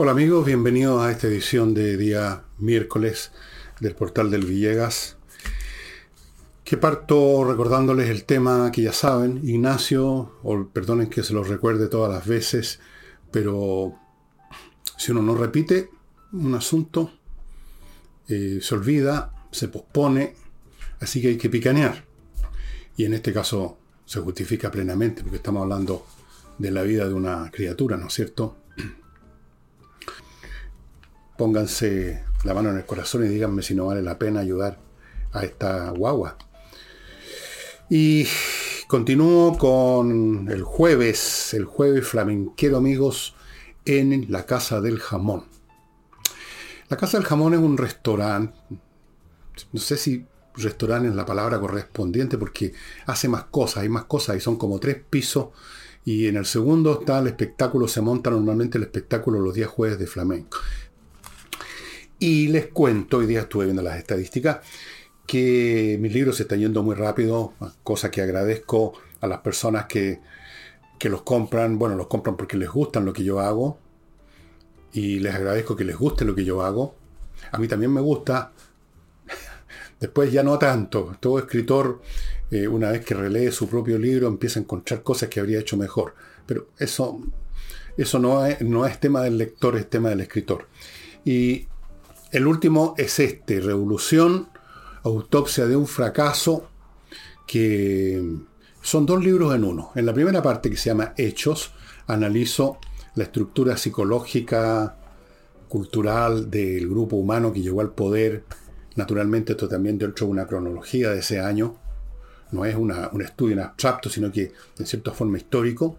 Hola amigos, bienvenidos a esta edición de día miércoles del portal del Villegas, que parto recordándoles el tema que ya saben, Ignacio, o perdonen que se los recuerde todas las veces, pero si uno no repite un asunto, eh, se olvida, se pospone, así que hay que picanear. Y en este caso se justifica plenamente, porque estamos hablando de la vida de una criatura, ¿no es cierto? Pónganse la mano en el corazón y díganme si no vale la pena ayudar a esta guagua. Y continúo con el jueves, el jueves flamenquero amigos, en la Casa del Jamón. La Casa del Jamón es un restaurante, no sé si restaurante es la palabra correspondiente porque hace más cosas, hay más cosas y son como tres pisos y en el segundo está el espectáculo, se monta normalmente el espectáculo los días jueves de flamenco. Y les cuento, hoy día estuve viendo las estadísticas, que mis libros se están yendo muy rápido, cosa que agradezco a las personas que, que los compran. Bueno, los compran porque les gustan lo que yo hago. Y les agradezco que les guste lo que yo hago. A mí también me gusta. Después ya no tanto. Todo escritor, eh, una vez que relee su propio libro, empieza a encontrar cosas que habría hecho mejor. Pero eso, eso no, es, no es tema del lector, es tema del escritor. Y el último es este, Revolución, Autopsia de un fracaso, que son dos libros en uno. En la primera parte, que se llama Hechos, analizo la estructura psicológica, cultural del grupo humano que llegó al poder. Naturalmente, esto también dentro de una cronología de ese año. No es un estudio en abstracto, sino que en cierta forma histórico,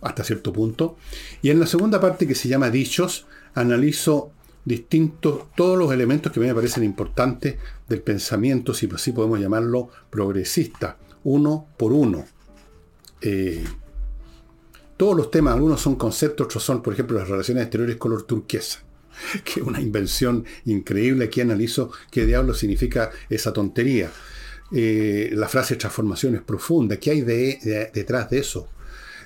hasta cierto punto. Y en la segunda parte, que se llama Dichos, analizo distintos, todos los elementos que a mí me parecen importantes del pensamiento, si así podemos llamarlo, progresista, uno por uno. Eh, todos los temas, algunos son conceptos, otros son, por ejemplo, las relaciones exteriores color turquesa, que es una invención increíble. Aquí analizo qué diablo significa esa tontería. Eh, la frase transformación es profunda, ¿qué hay detrás de eso?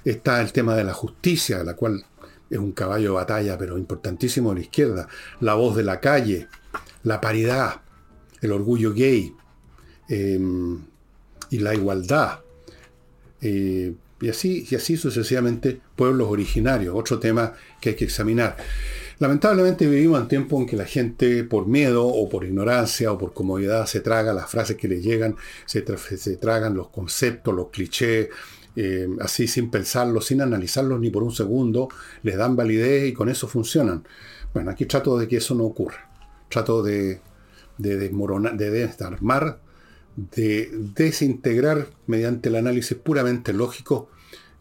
Está el tema de la justicia, la cual es un caballo de batalla, pero importantísimo a la izquierda. La voz de la calle, la paridad, el orgullo gay em, y la igualdad. Eh, y, así, y así sucesivamente, pueblos originarios, otro tema que hay que examinar. Lamentablemente vivimos en tiempo en que la gente por miedo o por ignorancia o por comodidad se traga las frases que le llegan, se, se tragan los conceptos, los clichés, eh, así sin pensarlo, sin analizarlos ni por un segundo, les dan validez y con eso funcionan. Bueno, aquí trato de que eso no ocurra. Trato de, de desmoronar, de desarmar, de desintegrar mediante el análisis puramente lógico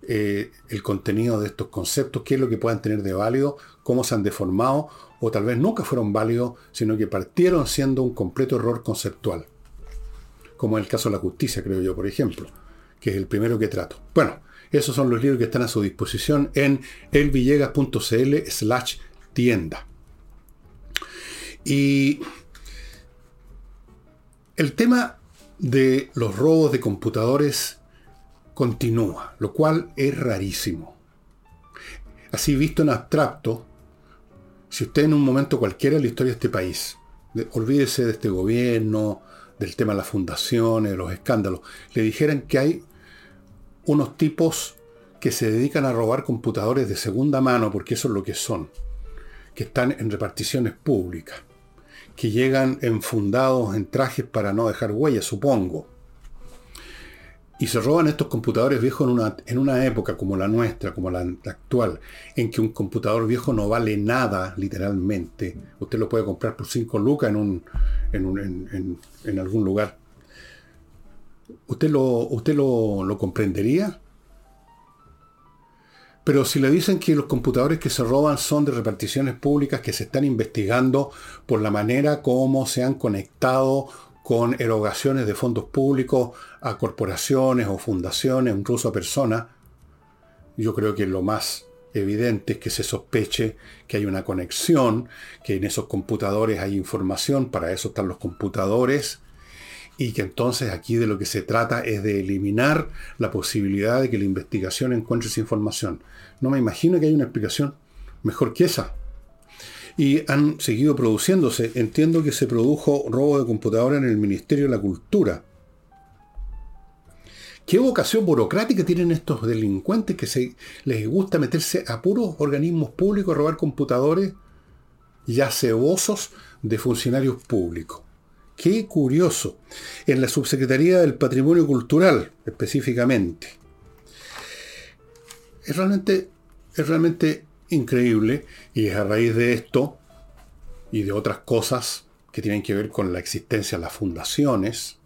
eh, el contenido de estos conceptos, qué es lo que puedan tener de válido, cómo se han deformado, o tal vez nunca fueron válidos, sino que partieron siendo un completo error conceptual. Como en el caso de la justicia, creo yo, por ejemplo que es el primero que trato. Bueno, esos son los libros que están a su disposición en elvillegas.cl slash tienda. Y el tema de los robos de computadores continúa, lo cual es rarísimo. Así visto en abstracto, si usted en un momento cualquiera de la historia de este país, olvídese de este gobierno, del tema de las fundaciones, los escándalos, le dijeran que hay unos tipos que se dedican a robar computadores de segunda mano, porque eso es lo que son, que están en reparticiones públicas, que llegan enfundados en trajes para no dejar huellas, supongo. Y se roban estos computadores viejos en una, en una época como la nuestra, como la, actual, en que un computador viejo no vale nada, literalmente. Usted lo puede comprar por 5 lucas en, un, en, en algún lugar ¿Usted lo, usted lo, comprendería? Pero si le dicen que los computadores que se roban son de reparticiones públicas que se están investigando por la manera como se han conectado con erogaciones de fondos públicos a corporaciones o fundaciones, incluso a personas, yo creo que lo más evidente es que se sospeche que hay una conexión, que en esos computadores hay información, para eso están los computadores, y que entonces aquí de lo que se trata es de eliminar la posibilidad de que la investigación encuentre esa información. No me imagino que haya una explicación mejor que esa. y han seguido produciéndose. Entiendo que se produjo robo de computadora en el Ministerio de la Cultura. ¿Qué vocación burocrática tienen estos delincuentes que se, les gusta meterse a puros organismos públicos, robar computadores ya cebosos de funcionarios públicos? Qué curioso. En la Subsecretaría del Patrimonio Cultural, específicamente. Es realmente, es realmente increíble y es a raíz de esto y de otras cosas que tienen que ver con la existencia de las fundaciones,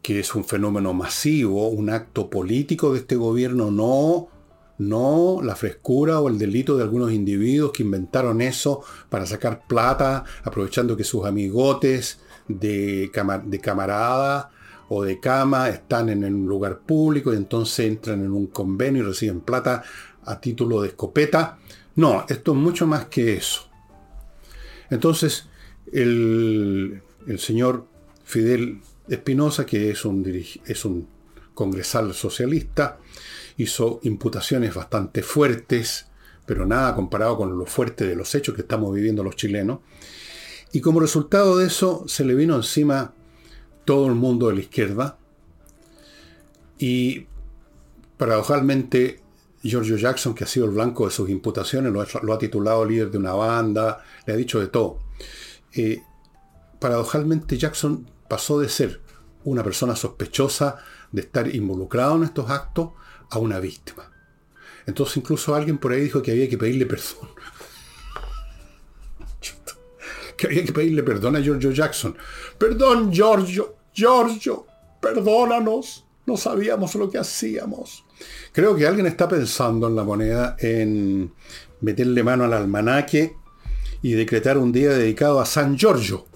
que es un fenómeno masivo, un acto político de este gobierno, no, no la frescura o el delito de algunos individuos que inventaron eso para sacar plata, aprovechando que sus amigotes de, camarada o de cama están en un lugar público y entonces entran en un convenio y reciben plata a título de escopeta. No, esto es mucho más que eso. Entonces, el, señor Fidel Espinosa, que es un, es un congresal socialista, hizo imputaciones bastante fuertes, pero nada comparado con lo fuerte de los hechos que estamos viviendo los chilenos. Y como resultado de eso se le vino encima todo el mundo de la izquierda. Y paradojalmente Giorgio Jackson, que ha sido el blanco de sus imputaciones, lo ha, titulado líder de una banda, le ha dicho de todo. Eh, paradojalmente Jackson pasó de ser una persona sospechosa de estar involucrado en estos actos a una víctima. Entonces incluso alguien por ahí dijo que había que pedirle perdón. que había que pedirle perdón a Giorgio Jackson. Perdón, Giorgio, Giorgio, perdónanos. No sabíamos lo que hacíamos. Creo que alguien está pensando en la moneda en meterle mano al almanaque y decretar un día dedicado a San Giorgio.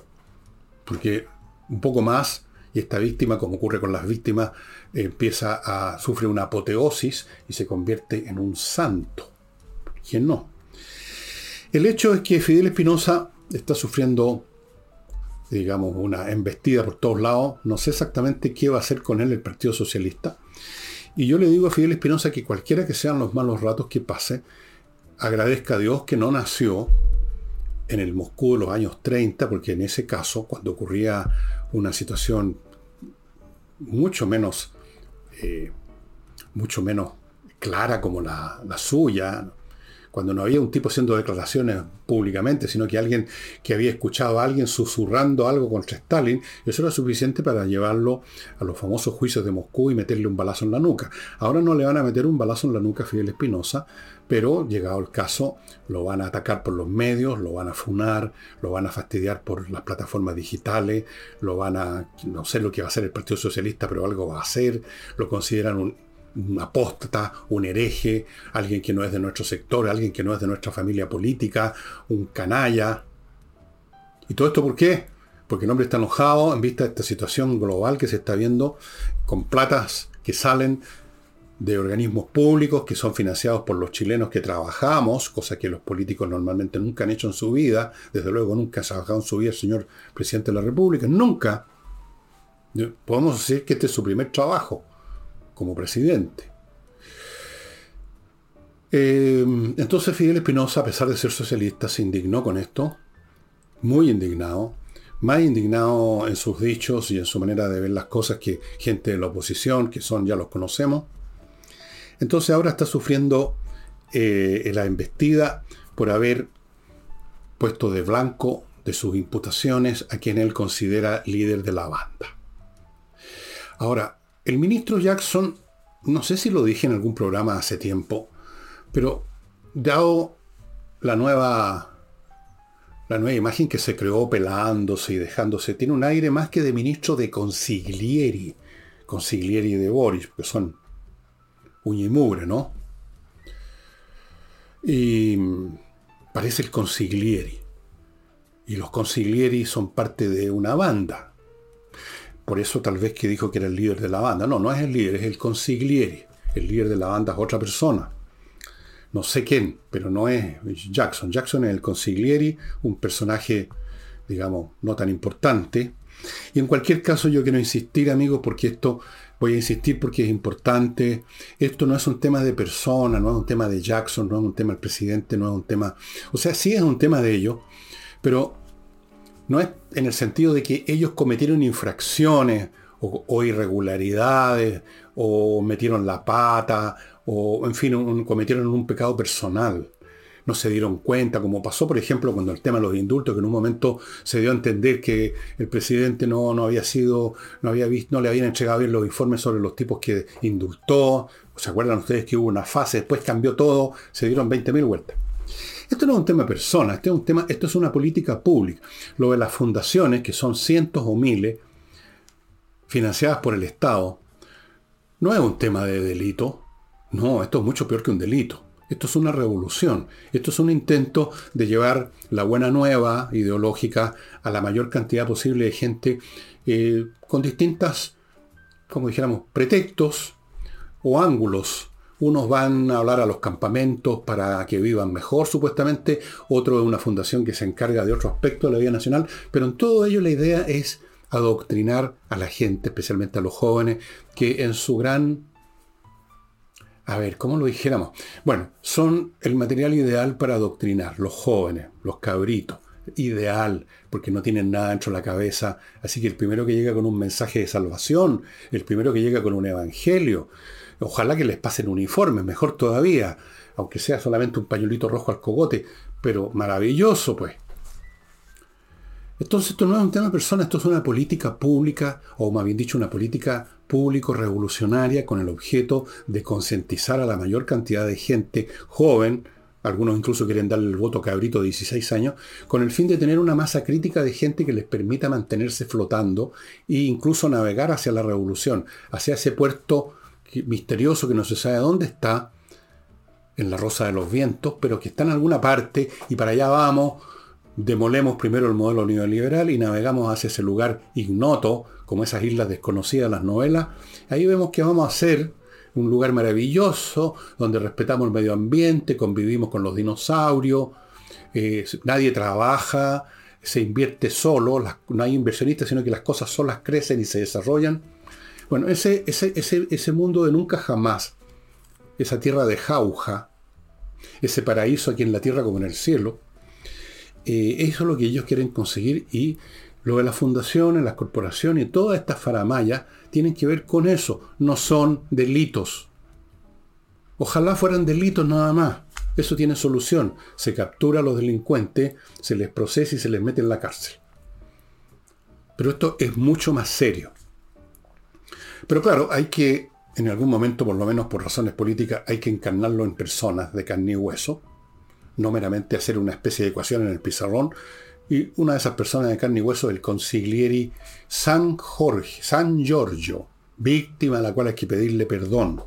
Porque un poco más, y esta víctima, como ocurre con las víctimas, empieza a sufrir una apoteosis y se convierte en un santo. ¿Quién no? El hecho es que Fidel Espinosa está sufriendo, digamos, una embestida por todos lados. No sé exactamente qué va a hacer con él el Partido Socialista. Y yo le digo a Fidel Espinosa que cualquiera que sean los malos ratos que pase, agradezca a Dios que no nació en el Moscú de los años 30, porque en ese caso, cuando ocurría una situación mucho menos, eh, mucho menos clara como la, la suya, cuando no había un tipo haciendo declaraciones públicamente, sino que alguien que había escuchado a alguien susurrando algo contra Stalin, eso era suficiente para llevarlo a los famosos juicios de Moscú y meterle un balazo en la nuca. Ahora no le van a meter un balazo en la nuca a Fidel Espinosa, pero llegado el caso, lo van a atacar por los medios, lo van a funar, lo van a fastidiar por las plataformas digitales, lo van a, no sé lo que va a hacer el Partido Socialista, pero algo va a hacer, lo consideran un un apóstata, un hereje, alguien que no es de nuestro sector, alguien que no es de nuestra familia política, un canalla. ¿Y todo esto por qué? Porque el hombre está enojado en vista de esta situación global que se está viendo con platas que salen de organismos públicos que son financiados por los chilenos que trabajamos, cosa que los políticos normalmente nunca han hecho en su vida, desde luego nunca ha trabajado en su vida el señor presidente de la República, nunca. Podemos decir que este es su primer trabajo como presidente. Eh, entonces Fidel Espinosa, a pesar de ser socialista, se indignó con esto, muy indignado, más indignado en sus dichos y en su manera de ver las cosas que gente de la oposición, que son, ya los conocemos. Entonces ahora está sufriendo eh, la embestida por haber puesto de blanco de sus imputaciones a quien él considera líder de la banda. Ahora, el ministro Jackson, no sé si lo dije en algún programa hace tiempo, pero dado la nueva, la nueva imagen que se creó pelándose y dejándose, tiene un aire más que de ministro de consiglieri, consiglieri de Boris, porque son uña y mugre, ¿no? Y parece el consiglieri. Y los consiglieri son parte de una banda. Por eso tal vez que dijo que era el líder de la banda. No, no es el líder, es el consigliere. El líder de la banda es otra persona. No sé quién, pero no es Jackson. Jackson es el consigliere, un personaje, digamos, no tan importante. Y en cualquier caso yo quiero insistir, amigos, porque esto Voy a insistir porque es importante. Esto no es un tema de persona, no es un tema de Jackson, no es un tema del presidente, no es un tema... O sea, sí es un tema de ellos, pero no es en el sentido de que ellos cometieron infracciones o, irregularidades o metieron la pata o, en fin, cometieron un pecado personal no se dieron cuenta, como pasó, por ejemplo, cuando el tema de los indultos, que en un momento se dio a entender que el presidente no, no había sido, no había visto, no le habían entregado bien los informes sobre los tipos que indultó. ¿Se acuerdan ustedes que hubo una fase, después cambió todo, se dieron 20.000 vueltas? Esto no es un tema de personas, esto es, un tema, esto es una política pública. Lo de las fundaciones, que son cientos o miles, financiadas por el Estado, no es un tema de delito. No, esto es mucho peor que un delito. Esto es una revolución. Esto es un intento de llevar la buena nueva ideológica a la mayor cantidad posible de gente eh, con distintas, como dijéramos, pretextos o ángulos. Unos van a hablar a los campamentos para que vivan mejor, supuestamente. Otro es una fundación que se encarga de otro aspecto de la vida nacional. Pero en todo ello la idea es adoctrinar a la gente, especialmente a los jóvenes, que en su gran a ver, ¿cómo lo dijéramos? Bueno, son el material ideal para adoctrinar, los jóvenes, los cabritos. Ideal, porque no tienen nada dentro de la cabeza. Así que el primero que llega con un mensaje de salvación, el primero que llega con un evangelio, ojalá que les pasen uniformes, mejor todavía, aunque sea solamente un pañuelito rojo al cogote, pero maravilloso, pues. Entonces esto no es un tema de persona, esto es una política pública, o más bien dicho, una política público-revolucionaria con el objeto de concientizar a la mayor cantidad de gente joven, algunos incluso quieren darle el voto cabrito de 16 años, con el fin de tener una masa crítica de gente que les permita mantenerse flotando e incluso navegar hacia la revolución, hacia ese puerto misterioso que no se sabe dónde está, en la Rosa de los Vientos, pero que está en alguna parte y para allá vamos, demolemos primero el modelo neoliberal y navegamos hacia ese lugar ignoto como esas islas desconocidas, las novelas, ahí vemos que vamos a ser un lugar maravilloso, donde respetamos el medio ambiente, convivimos con los dinosaurios, eh, nadie trabaja, se invierte solo, no hay inversionistas, sino que las cosas solas crecen y se desarrollan. Bueno, ese, ese, mundo de nunca jamás, esa tierra de jauja, ese paraíso aquí en la tierra como en el cielo, eh, eso es lo que ellos quieren conseguir y lo de las fundaciones, las corporaciones y todas estas faramayas tienen que ver con eso. No son delitos. Ojalá fueran delitos nada más. Eso tiene solución. Se captura a los delincuentes, se les procesa y se les mete en la cárcel. Pero esto es mucho más serio. Pero claro, hay que, en algún momento, por lo menos por razones políticas, hay que encarnarlo en personas de carne y hueso. No meramente hacer una especie de ecuación en el pizarrón y una de esas personas de carne y hueso, el consiglieri San Jorge, San Giorgio, víctima a la cual hay que pedirle perdón.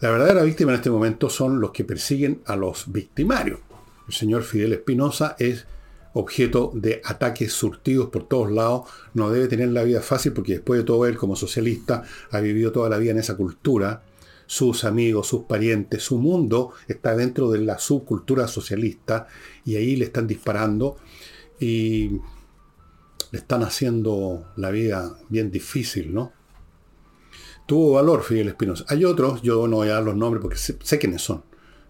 La verdadera víctima en este momento son los que persiguen a los victimarios. El señor Fidel Espinosa es objeto de ataques surtidos por todos lados, no debe tener la vida fácil porque después de todo él como socialista ha vivido toda la vida en esa cultura, sus amigos, sus parientes, su mundo está dentro de la subcultura socialista y ahí le están disparando y le están haciendo la vida bien difícil, ¿no? Tuvo valor Fidel Espinosa. Hay otros, yo no voy a dar los nombres porque sé, quiénes son,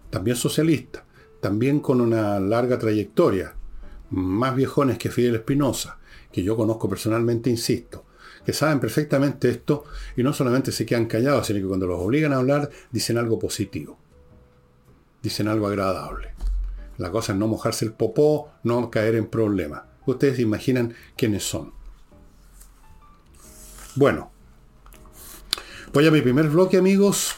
también socialistas, también con una larga trayectoria, más viejones que Fidel Espinosa, que yo conozco personalmente, insisto, que saben perfectamente esto y no solamente se quedan callados, sino que cuando los obligan a hablar dicen algo positivo, dicen algo agradable. La cosa es no mojarse el popó, no caer en problemas. Ustedes se imaginan quiénes son. Bueno, voy a mi primer bloque, amigos.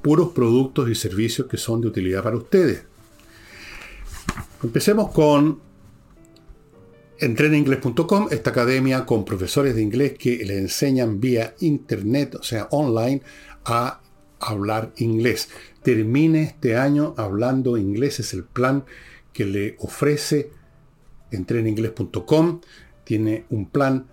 Puros productos y servicios que son de utilidad para ustedes. Empecemos con entreninglés.com, esta academia con profesores de inglés que le enseñan vía internet, o sea, online, a hablar inglés termine este año hablando inglés. Es el plan que le ofrece entreninglés.com. Tiene un plan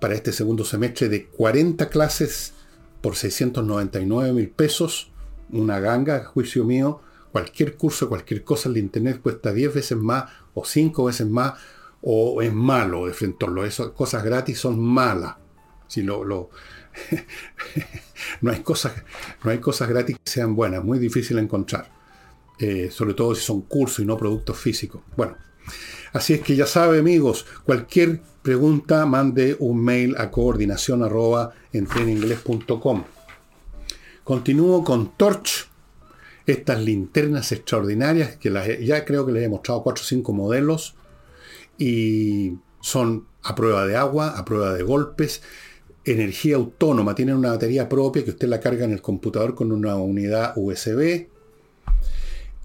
para este segundo semestre de 40 clases por 699 mil pesos. Una ganga, juicio mío. Cualquier curso, cualquier cosa en internet cuesta 10 veces más o 5 veces más o es malo de frente a Esas cosas gratis son malas. Si lo, no, hay cosas, no hay cosas gratis que sean buenas, muy difícil encontrar. Eh, sobre todo si son cursos y no productos físicos. Bueno, así es que ya sabe amigos, cualquier pregunta mande un mail a coordinación arroba Continúo con Torch, estas linternas extraordinarias que ya creo que les he mostrado 4 o 5 modelos y son a prueba de agua, a prueba de golpes, energía autónoma, tienen una batería propia que usted la carga en el computador con una unidad USB,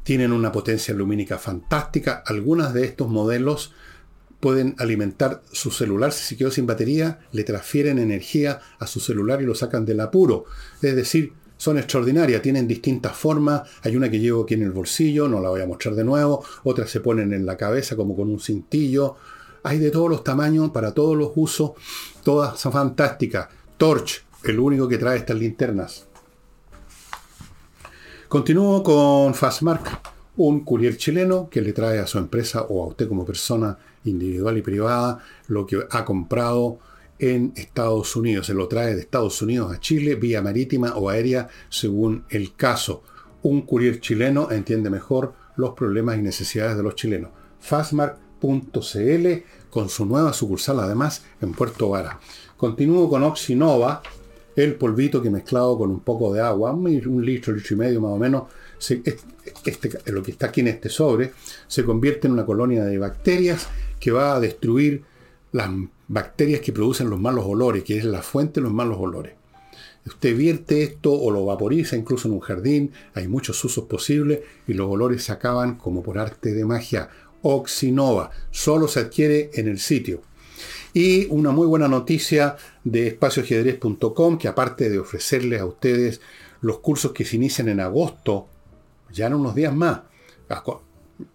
tienen una potencia lumínica fantástica, algunas de estos modelos pueden alimentar su celular, si se quedó sin batería, le transfieren energía a su celular y lo sacan del apuro. Es decir, son extraordinarias, tienen distintas formas. Hay una que llevo aquí en el bolsillo, no la voy a mostrar de nuevo. Otras se ponen en la cabeza como con un cintillo. Hay de todos los tamaños, para todos los usos. Todas son fantásticas. Torch, el único que trae estas linternas. Continúo con Fastmark, un courier chileno que le trae a su empresa o a usted como persona individual y privada lo que ha comprado en Estados Unidos. Se lo trae de Estados Unidos a Chile vía marítima o aérea según el caso. Un courier chileno entiende mejor los problemas y necesidades de los chilenos. Fastmark.cl con su nueva sucursal además en Puerto Vara. Continúo con Oxinova, el polvito que mezclado con un poco de agua, un litro, litro y medio más o menos, este, lo que está aquí en este sobre, se convierte en una colonia de bacterias que va a destruir las bacterias que producen los malos olores, que es la fuente de los malos olores. Usted vierte esto o lo vaporiza incluso en un jardín, hay muchos usos posibles y los olores se acaban como por arte de magia. Oxinova, solo se adquiere en el sitio. Y una muy buena noticia de espacioajedrez.com, que aparte de ofrecerles a ustedes los cursos que se inician en agosto, ya en unos días más,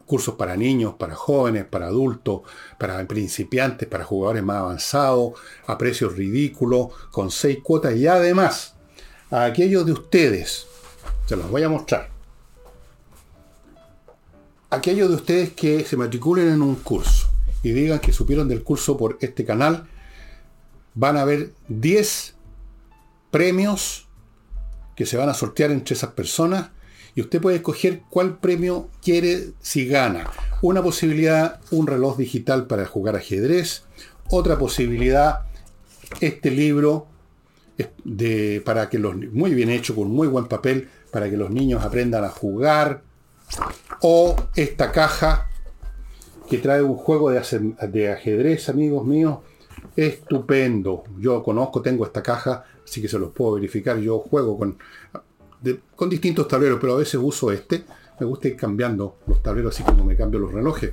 cursos para niños, para jóvenes, para adultos, para principiantes, para jugadores más avanzados, a precios ridículos, con seis cuotas y además a aquellos de ustedes, se los voy a mostrar, aquellos de ustedes que se matriculen en un curso y digan que supieron del curso por este canal, van a ver 10 premios que se van a sortear entre esas personas y usted puede escoger cuál premio quiere si gana. Una posibilidad, un reloj digital para jugar ajedrez. Otra posibilidad, este libro de, para que los, muy bien hecho, con muy buen papel, para que los niños aprendan a jugar. O esta caja que trae un juego de, de ajedrez, amigos míos, estupendo. Yo conozco, tengo esta caja, así que se los puedo verificar. Yo juego con con distintos tableros, pero a veces uso este. Me gusta ir cambiando los tableros así como me cambio los relojes.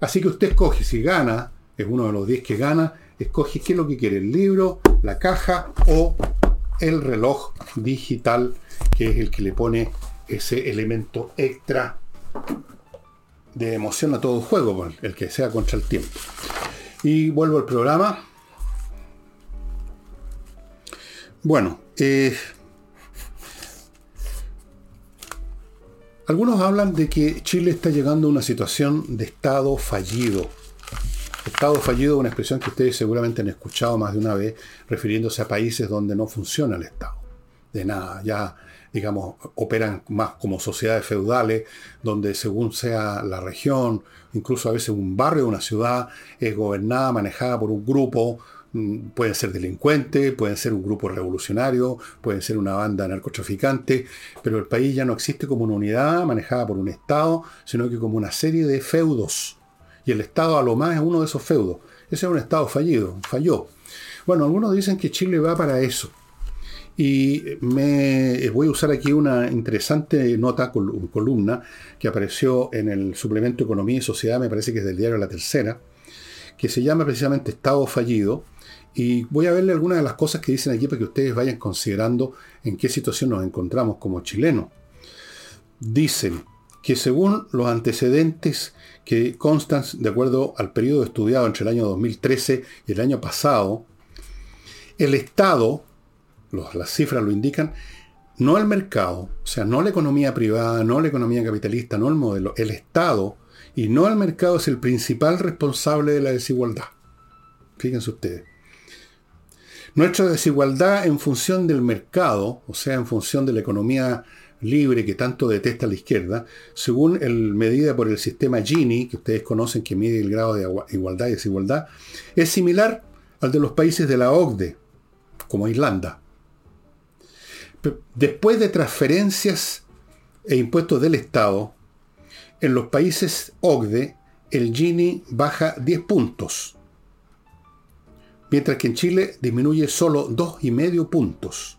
Así que usted escoge, si gana, es uno de los 10 que gana, escoge qué es lo que quiere, el libro, la caja o el reloj digital, que es el que le pone ese elemento extra de emoción a todo juego, pues, el que sea contra el tiempo. Y vuelvo al programa. Bueno, eh, Algunos hablan de que Chile está llegando a una situación de Estado fallido. Estado fallido es una expresión que ustedes seguramente han escuchado más de una vez, refiriéndose a países donde no funciona el Estado. De nada, ya, digamos, operan más como sociedades feudales, donde según sea la región, incluso a veces un barrio, una ciudad, es gobernada, manejada por un grupo pueden ser delincuentes, pueden ser un grupo revolucionario, pueden ser una banda narcotraficante, pero el país ya no existe como una unidad manejada por un Estado, sino que como una serie de feudos. Y el Estado a lo más es uno de esos feudos. Ese es un Estado fallido, falló. Bueno, algunos dicen que Chile va para eso. Y me voy a usar aquí una interesante nota, columna, que apareció en el suplemento Economía y Sociedad, me parece que es del diario La Tercera, que se llama precisamente Estado fallido, y voy a verle algunas de las cosas que dicen aquí para que ustedes vayan considerando en qué situación nos encontramos como chilenos. Dicen que según los antecedentes que constan de acuerdo al periodo estudiado entre el año 2013 y el año pasado, el Estado, las cifras lo indican, no el mercado, o sea, no la economía privada, no la economía capitalista, no el modelo, el Estado y no el mercado es el principal responsable de la desigualdad. Fíjense ustedes. Nuestra desigualdad en función del mercado, o sea, en función de la economía libre que tanto detesta la izquierda, según el medida por el sistema Gini, que ustedes conocen que mide el grado de igualdad y desigualdad, es similar al de los países de la OCDE, como Irlanda. Después de transferencias e impuestos del Estado, en los países OCDE el Gini baja 10 puntos, mientras que en Chile disminuye solo 2,5 puntos.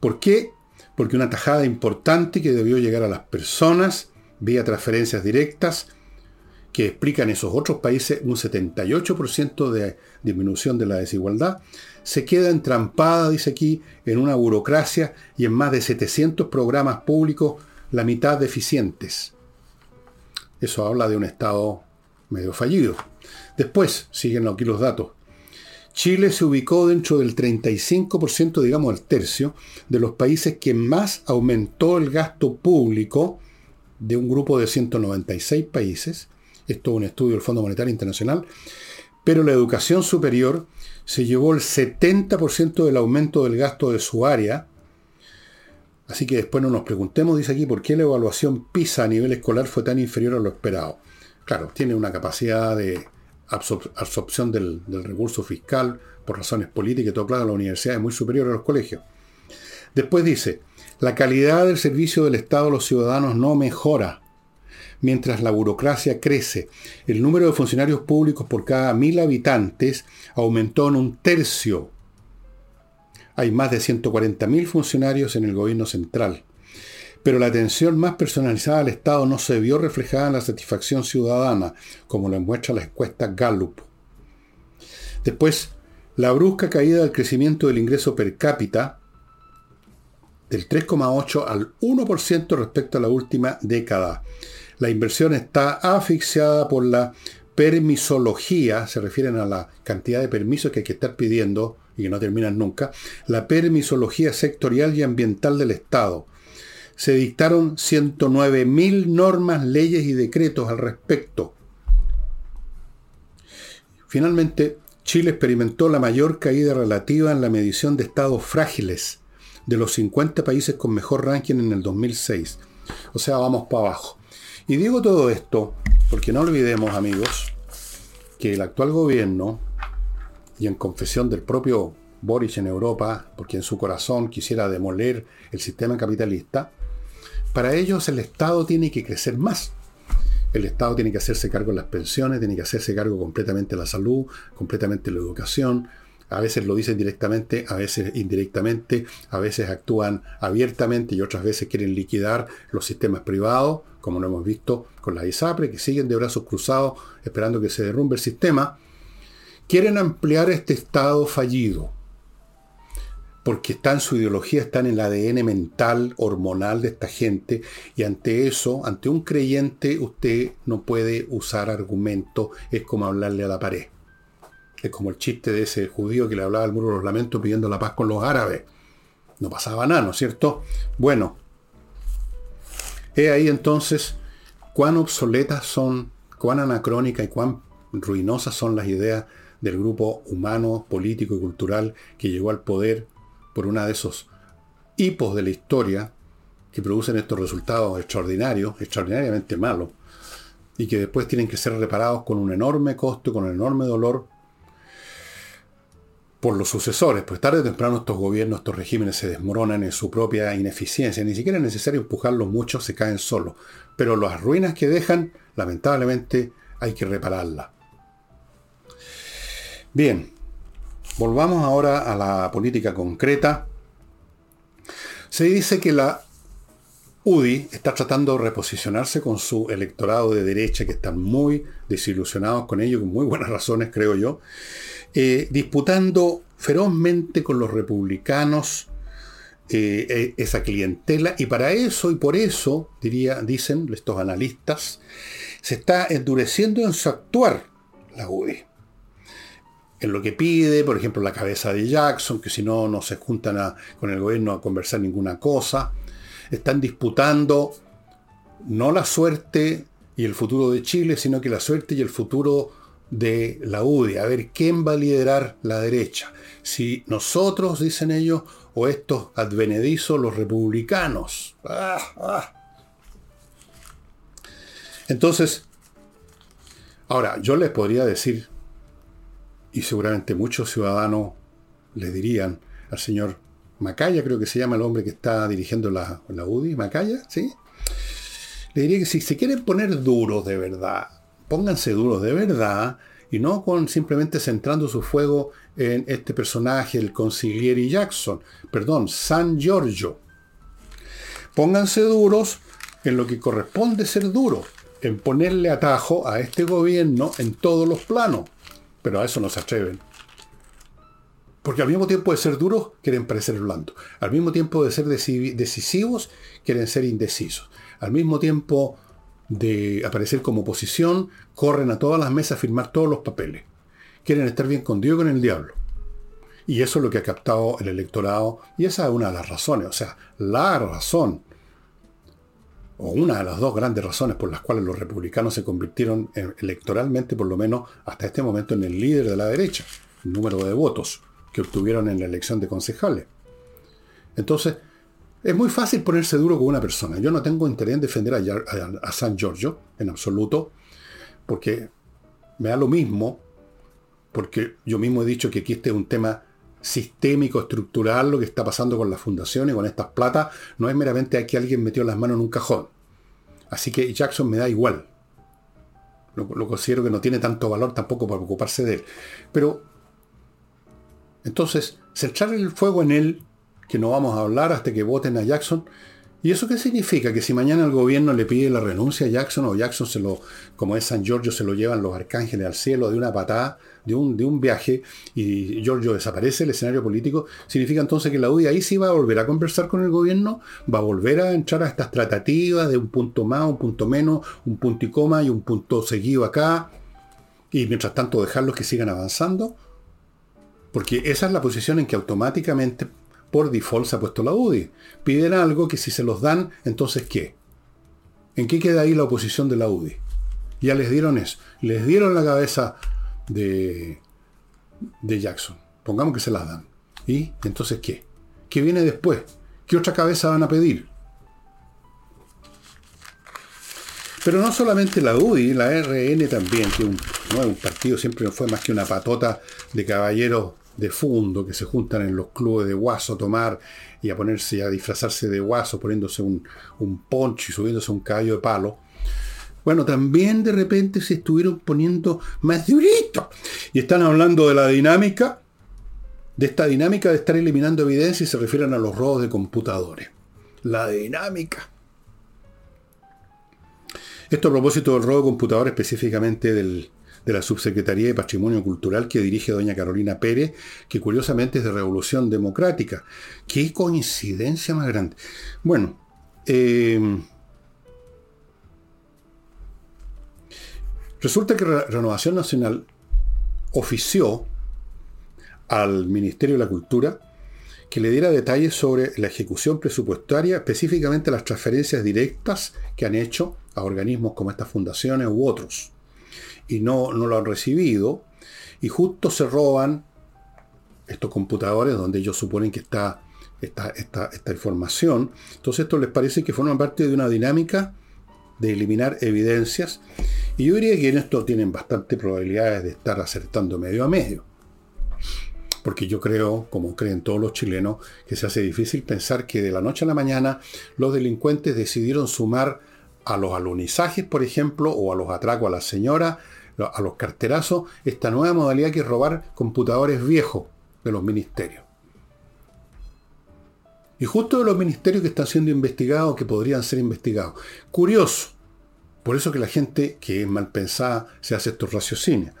¿Por qué? Porque una tajada importante que debió llegar a las personas vía transferencias directas, que explican esos otros países un 78% de disminución de la desigualdad, se queda entrampada, dice aquí, en una burocracia y en más de 700 programas públicos, la mitad deficientes. Eso habla de un Estado medio fallido. Después, siguen aquí los datos. Chile se ubicó dentro del 35%, digamos el tercio, de los países que más aumentó el gasto público de un grupo de 196 países. Esto es un estudio del Fondo Monetario Internacional. Pero la educación superior se llevó el 70% del aumento del gasto de su área. Así que después no nos preguntemos, dice aquí, por qué la evaluación PISA a nivel escolar fue tan inferior a lo esperado. Claro, tiene una capacidad de absorción del, recurso fiscal por razones políticas y todo claro, la universidad es muy superior a los colegios. Después dice, la calidad del servicio del Estado a los ciudadanos no mejora. Mientras la burocracia crece, el número de funcionarios públicos por cada mil habitantes aumentó en un tercio. Hay más de 140.000 funcionarios en el gobierno central pero la atención más personalizada al Estado no se vio reflejada en la satisfacción ciudadana, como lo muestra la encuesta Gallup. Después, la brusca caída del crecimiento del ingreso per cápita del 3,8 al 1% respecto a la última década. La inversión está asfixiada por la permisología, se refieren a la cantidad de permisos que hay que estar pidiendo y que no terminan nunca, la permisología sectorial y ambiental del Estado, se dictaron 109.000 normas, leyes y decretos al respecto. Finalmente, Chile experimentó la mayor caída relativa en la medición de estados frágiles de los 50 países con mejor ranking en el 2006. O sea, vamos para abajo. Y digo todo esto porque no olvidemos, amigos, que el actual gobierno, y en confesión del propio Boris en Europa, porque en su corazón quisiera demoler el sistema capitalista, para ellos el Estado tiene que crecer más. El Estado tiene que hacerse cargo de las pensiones, tiene que hacerse cargo completamente de la salud, completamente de la educación. A veces lo dicen directamente, a veces indirectamente, a veces actúan abiertamente y otras veces quieren liquidar los sistemas privados, como lo hemos visto con la ISAPRE, que siguen de brazos cruzados esperando que se derrumbe el sistema. Quieren ampliar este Estado fallido porque está en su ideología, está en el ADN mental, hormonal de esta gente, y ante eso, ante un creyente, usted no puede usar argumento, es como hablarle a la pared. Es como el chiste de ese judío que le hablaba al muro de los lamentos pidiendo la paz con los árabes. No pasaba nada, ¿no es cierto? Bueno, he ahí entonces cuán obsoletas son, cuán anacrónicas y cuán ruinosas son las ideas del grupo humano, político y cultural que llegó al poder por una de esos hipos de la historia que producen estos resultados extraordinarios, extraordinariamente malos, y que después tienen que ser reparados con un enorme costo, con un enorme dolor por los sucesores, pues tarde o temprano estos gobiernos, estos regímenes se desmoronan en su propia ineficiencia, ni siquiera es necesario empujarlos mucho, se caen solos, pero las ruinas que dejan, lamentablemente, hay que repararlas. Bien, Volvamos ahora a la política concreta. Se dice que la UDI está tratando de reposicionarse con su electorado de derecha, que están muy desilusionados con ello, con muy buenas razones, creo yo, eh, disputando ferozmente con los republicanos eh, e, esa clientela, y para eso y por eso, diría, dicen estos analistas, se está endureciendo en su actuar la UDI en lo que pide, por ejemplo, la cabeza de Jackson, que si no, no se juntan con el gobierno a conversar ninguna cosa. Están disputando no la suerte y el futuro de Chile, sino que la suerte y el futuro de la UDI, a ver quién va a liderar la derecha. Si nosotros, dicen ellos, o estos advenedizos, los republicanos. Ah, ah. Entonces, ahora, yo les podría decir, y seguramente muchos ciudadanos le dirían al señor Macaya, creo que se llama el hombre que está dirigiendo la, la UDI, Macaya, ¿sí? Le diría que si se quieren poner duros de verdad, pónganse duros de verdad y no con simplemente centrando su fuego en este personaje, el consigliere Jackson, perdón, San Giorgio. Pónganse duros en lo que corresponde ser duro, en ponerle atajo a este gobierno en todos los planos. Pero a eso no se atreven. Porque al mismo tiempo de ser duros, quieren parecer blandos. Al mismo tiempo de ser decisivos, quieren ser indecisos. Al mismo tiempo de aparecer como oposición, corren a todas las mesas a firmar todos los papeles. Quieren estar bien con Dios y con el diablo. Y eso es lo que ha captado el electorado. Y esa es una de las razones, o sea, la razón, o una de las dos grandes razones por las cuales los republicanos se convirtieron electoralmente, por lo menos hasta este momento, en el líder de la derecha, el número de votos que obtuvieron en la elección de concejales. Entonces, es muy fácil ponerse duro con una persona. Yo no tengo interés en defender a, San Giorgio en absoluto, porque me da lo mismo, porque yo mismo he dicho que aquí este es un tema sistémico, estructural, lo que está pasando con las fundaciones, con estas platas, no es meramente que alguien metió las manos en un cajón. Así que Jackson me da igual. Lo, lo considero que no tiene tanto valor tampoco para ocuparse de él. Pero, entonces, centrar el fuego en él que no vamos a hablar hasta que voten a Jackson. ¿Y eso qué significa? Que si mañana el gobierno le pide la renuncia a Jackson o Jackson se lo, como es San Giorgio, se lo llevan los arcángeles al cielo de una patada, de un, de un viaje, y Giorgio desaparece el escenario político, significa entonces que la UDI ahí sí va a volver a conversar con el gobierno, va a volver a entrar a estas tratativas de un punto más, un punto menos, un punto y coma y un punto seguido acá, y mientras tanto dejarlos que sigan avanzando. Porque esa es la posición en que automáticamente por default se ha puesto la UDI. Piden algo que si se los dan, entonces ¿qué? ¿En qué queda ahí la oposición de la UDI? Ya les dieron eso. Les dieron la cabeza de, de Jackson. Pongamos que se las dan. ¿Y entonces qué? ¿Qué viene después? ¿Qué otra cabeza van a pedir? Pero no solamente la UDI, la RN también, que un, un partido siempre fue más que una patota de caballeros de fondo que se juntan en los clubes de guaso a tomar y a ponerse a disfrazarse de guaso, poniéndose un, un poncho y subiéndose un caballo de palo. Bueno, también de repente se estuvieron poniendo más duritos. Y están hablando de la dinámica, de esta dinámica de estar eliminando evidencia y se refieren a los robos de computadores. La dinámica. Esto a propósito del robo de computadores, específicamente del, de la Subsecretaría de Patrimonio Cultural que dirige doña Carolina Pérez, que curiosamente es de Revolución Democrática. Qué coincidencia más grande. Bueno, eh, resulta que Renovación Nacional ofició al Ministerio de la Cultura que le diera detalles sobre la ejecución presupuestaria, específicamente las transferencias directas que han hecho a organismos como estas fundaciones u otros y no, no lo han recibido, y justo se roban estos computadores donde ellos suponen que está esta, esta, información. Entonces esto les parece que forma parte de una dinámica de eliminar evidencias. Y yo diría que en esto tienen bastante probabilidades de estar acertando medio a medio. Porque yo creo, como creen todos los chilenos, que se hace difícil pensar que de la noche a la mañana los delincuentes decidieron sumar a los alunizajes, por ejemplo, o a los atracos a la señora, a los carterazos, esta nueva modalidad que es robar computadores viejos de los ministerios. Y justo de los ministerios que están siendo investigados, que podrían ser investigados. Curioso. Por eso que la gente que es mal pensada se hace estos raciocinios.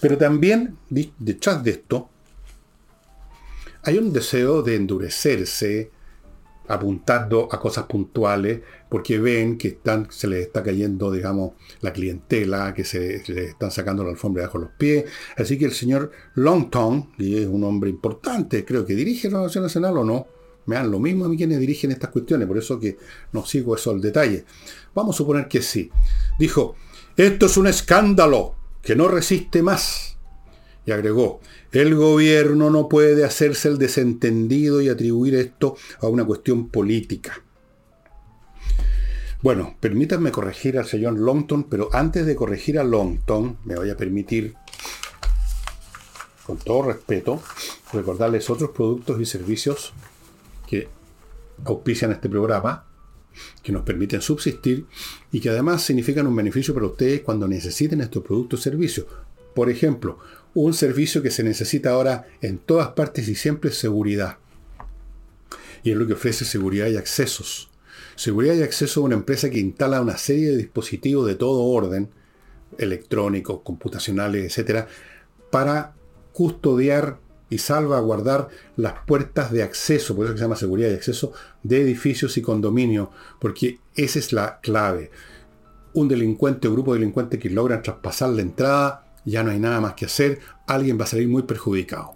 Pero también, detrás de esto, hay un deseo de endurecerse, apuntando a cosas puntuales, porque ven que están, se les está cayendo, digamos, la clientela, que se les están sacando la alfombra bajo los pies. Así que el señor Longton, y es un hombre importante, creo que dirige la Nación Nacional o no, me dan lo mismo a mí quienes dirigen estas cuestiones, por eso que no sigo eso al detalle. Vamos a suponer que sí. Dijo, esto es un escándalo que no resiste más. Y agregó, el gobierno no puede hacerse el desentendido y atribuir esto a una cuestión política. Bueno, permítanme corregir al señor Longton, pero antes de corregir a Longton, me voy a permitir, con todo respeto, recordarles otros productos y servicios que auspician este programa, que nos permiten subsistir y que además significan un beneficio para ustedes cuando necesiten estos productos y servicios. Por ejemplo, un servicio que se necesita ahora en todas partes y siempre es seguridad. Y es lo que ofrece seguridad y accesos. Seguridad y acceso es una empresa que instala una serie de dispositivos de todo orden, electrónicos, computacionales, etcétera, para custodiar y salvaguardar las puertas de acceso, por eso se llama seguridad y acceso, de edificios y condominios, porque esa es la clave. Un delincuente o grupo de delincuentes que logran traspasar la entrada, ya no hay nada más que hacer, alguien va a salir muy perjudicado.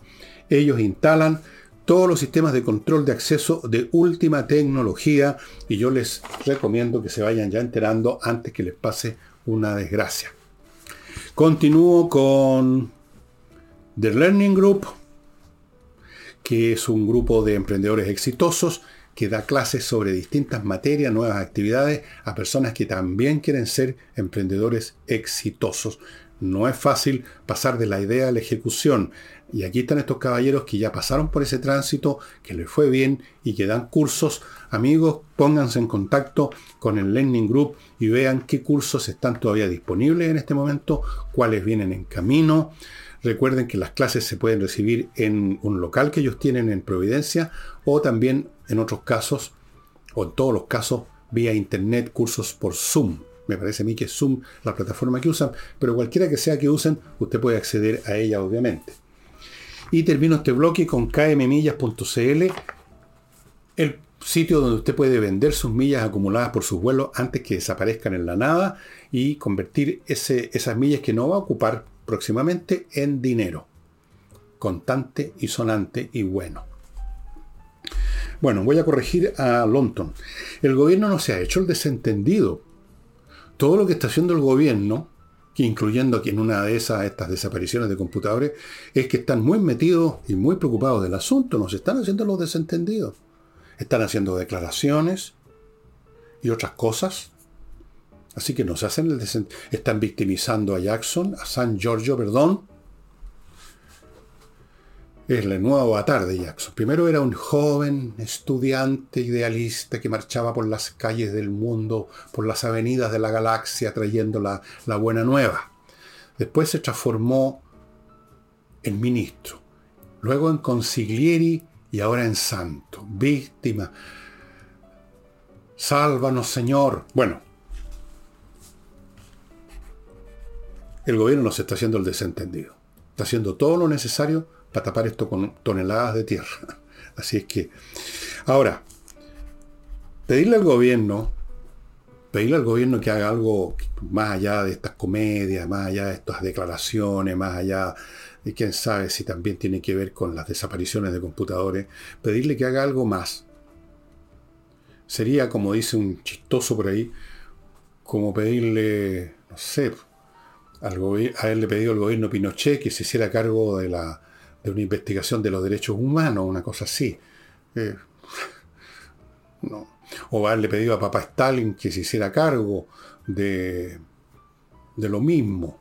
Ellos instalan todos los sistemas de control de acceso de última tecnología y yo les recomiendo que se vayan ya enterando antes que les pase una desgracia. Continúo con The Learning Group, que es un grupo de emprendedores exitosos que da clases sobre distintas materias, nuevas actividades a personas que también quieren ser emprendedores exitosos. No es fácil pasar de la idea a la ejecución. Y aquí están estos caballeros que ya pasaron por ese tránsito, que les fue bien y que dan cursos. Amigos, pónganse en contacto con el Learning Group y vean qué cursos están todavía disponibles en este momento, cuáles vienen en camino. Recuerden que las clases se pueden recibir en un local que ellos tienen en Providencia o también en otros casos, o en todos los casos, vía internet, cursos por Zoom. Me parece a mí que es Zoom la plataforma que usan, pero cualquiera que sea que usen, usted puede acceder a ella, obviamente. Y termino este bloque con kmmillas.cl, el sitio donde usted puede vender sus millas acumuladas por sus vuelos antes que desaparezcan en la nada y convertir esas millas que no va a ocupar próximamente en dinero, contante y sonante y bueno. Bueno, voy a corregir a Longton. El gobierno no se ha hecho el desentendido. Todo lo que está haciendo el gobierno, incluyendo que en una de esas estas desapariciones de computadores, es que están muy metidos y muy preocupados del asunto. No se están haciendo los desentendidos. Están haciendo declaraciones y otras cosas Así que nos hacen el Están victimizando a Jackson, a San Giorgio, perdón. Es la nueva avatar de Jackson. Primero era un joven estudiante idealista que marchaba por las calles del mundo, por las avenidas de la galaxia, trayendo la, la buena nueva. Después se transformó en ministro. Luego en consiglieri y ahora en santo. Víctima. Sálvanos, Señor. Bueno, el gobierno nos está haciendo el desentendido. Está haciendo todo lo necesario para tapar esto con toneladas de tierra. Así es que, ahora, pedirle al gobierno, pedirle al gobierno que haga algo más allá de estas comedias, más allá de estas declaraciones, más allá de quién sabe si también tiene que ver con las desapariciones de computadores, pedirle que haga algo más. Sería, como dice un chistoso por ahí, como pedirle, no sé, haberle pedido al gobierno Pinochet que se hiciera cargo de, la, una investigación de los derechos humanos, una cosa así. Eh, no. O haberle pedido a papá Stalin que se hiciera cargo de, de lo mismo.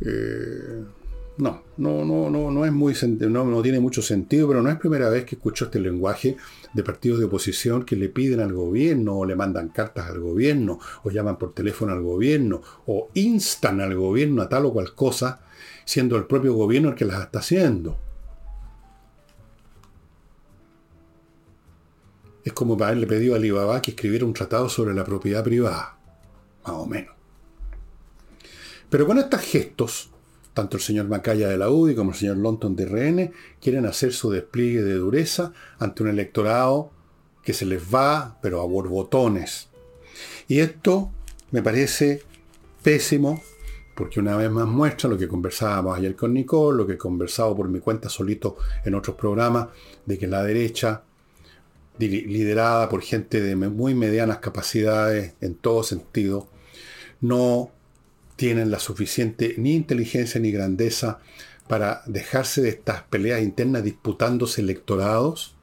Eh, no, no, no, no, no es muy no, no tiene mucho sentido, pero no es primera vez que escucho este lenguaje de partidos de oposición que le piden al gobierno, o le mandan cartas al gobierno, o llaman por teléfono al gobierno, o instan al gobierno a tal o cual cosa, siendo el propio gobierno el que las está haciendo. Es como para haberle pedido a Alibaba que escribiera un tratado sobre la propiedad privada, más o menos. Pero con estos gestos, tanto el señor Macaya de la UDI como el señor Lonton de RN quieren hacer su despliegue de dureza ante un electorado que se les va, pero a borbotones. Y esto me parece pésimo, porque una vez más muestra lo que conversábamos ayer con Nicole, lo que he conversado por mi cuenta solito en otros programas, de que la derecha, liderada por gente de muy medianas capacidades en todo sentido, no tienen la suficiente ni inteligencia ni grandeza para dejarse de estas peleas internas disputándose electorados